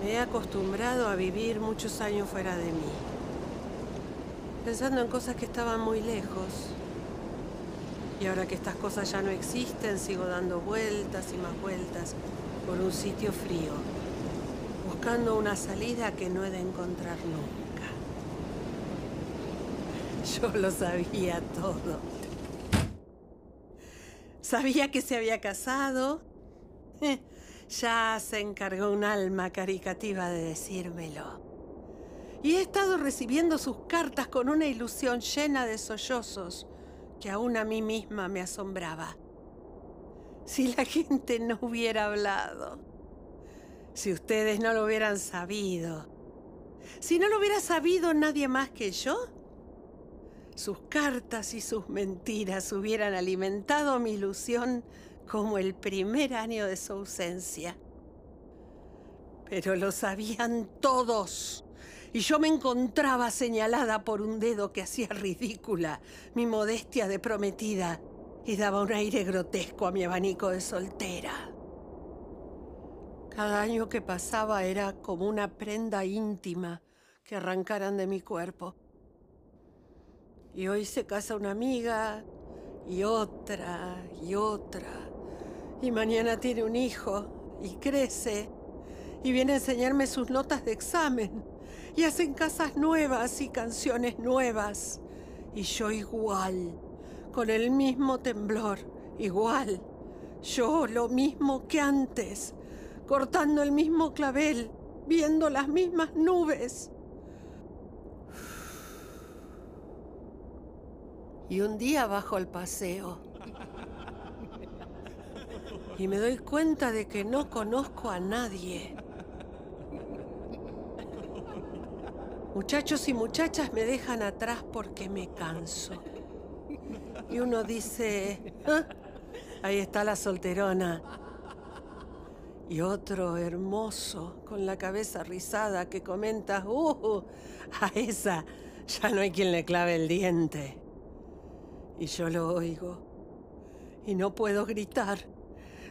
Me he acostumbrado a vivir muchos años fuera de mí, pensando en cosas que estaban muy lejos. Y ahora que estas cosas ya no existen, sigo dando vueltas y más vueltas por un sitio frío, buscando una salida que no he de encontrar nunca. Yo lo sabía todo. Sabía que se había casado. Ya se encargó un alma caricativa de decírmelo. Y he estado recibiendo sus cartas con una ilusión llena de sollozos que aún a mí misma me asombraba. Si la gente no hubiera hablado, si ustedes no lo hubieran sabido, si no lo hubiera sabido nadie más que yo, sus cartas y sus mentiras hubieran alimentado mi ilusión como el primer año de su ausencia. Pero lo sabían todos. Y yo me encontraba señalada por un dedo que hacía ridícula mi modestia de prometida y daba un aire grotesco a mi abanico de soltera. Cada año que pasaba era como una prenda íntima que arrancaran de mi cuerpo. Y hoy se casa una amiga y otra y otra. Y mañana tiene un hijo y crece y viene a enseñarme sus notas de examen. Y hacen casas nuevas y canciones nuevas. Y yo igual, con el mismo temblor, igual. Yo lo mismo que antes, cortando el mismo clavel, viendo las mismas nubes. Y un día bajo el paseo y me doy cuenta de que no conozco a nadie. Muchachos y muchachas me dejan atrás porque me canso. Y uno dice, "Ah, ahí está la solterona. Y otro hermoso, con la cabeza rizada, que comenta, uh, a esa ya no hay quien le clave el diente. Y yo lo oigo. Y no puedo gritar.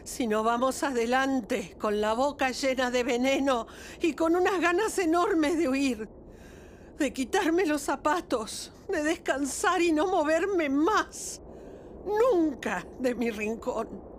Si no vamos adelante, con la boca llena de veneno y con unas ganas enormes de huir, de quitarme los zapatos, de descansar y no moverme más, nunca de mi rincón.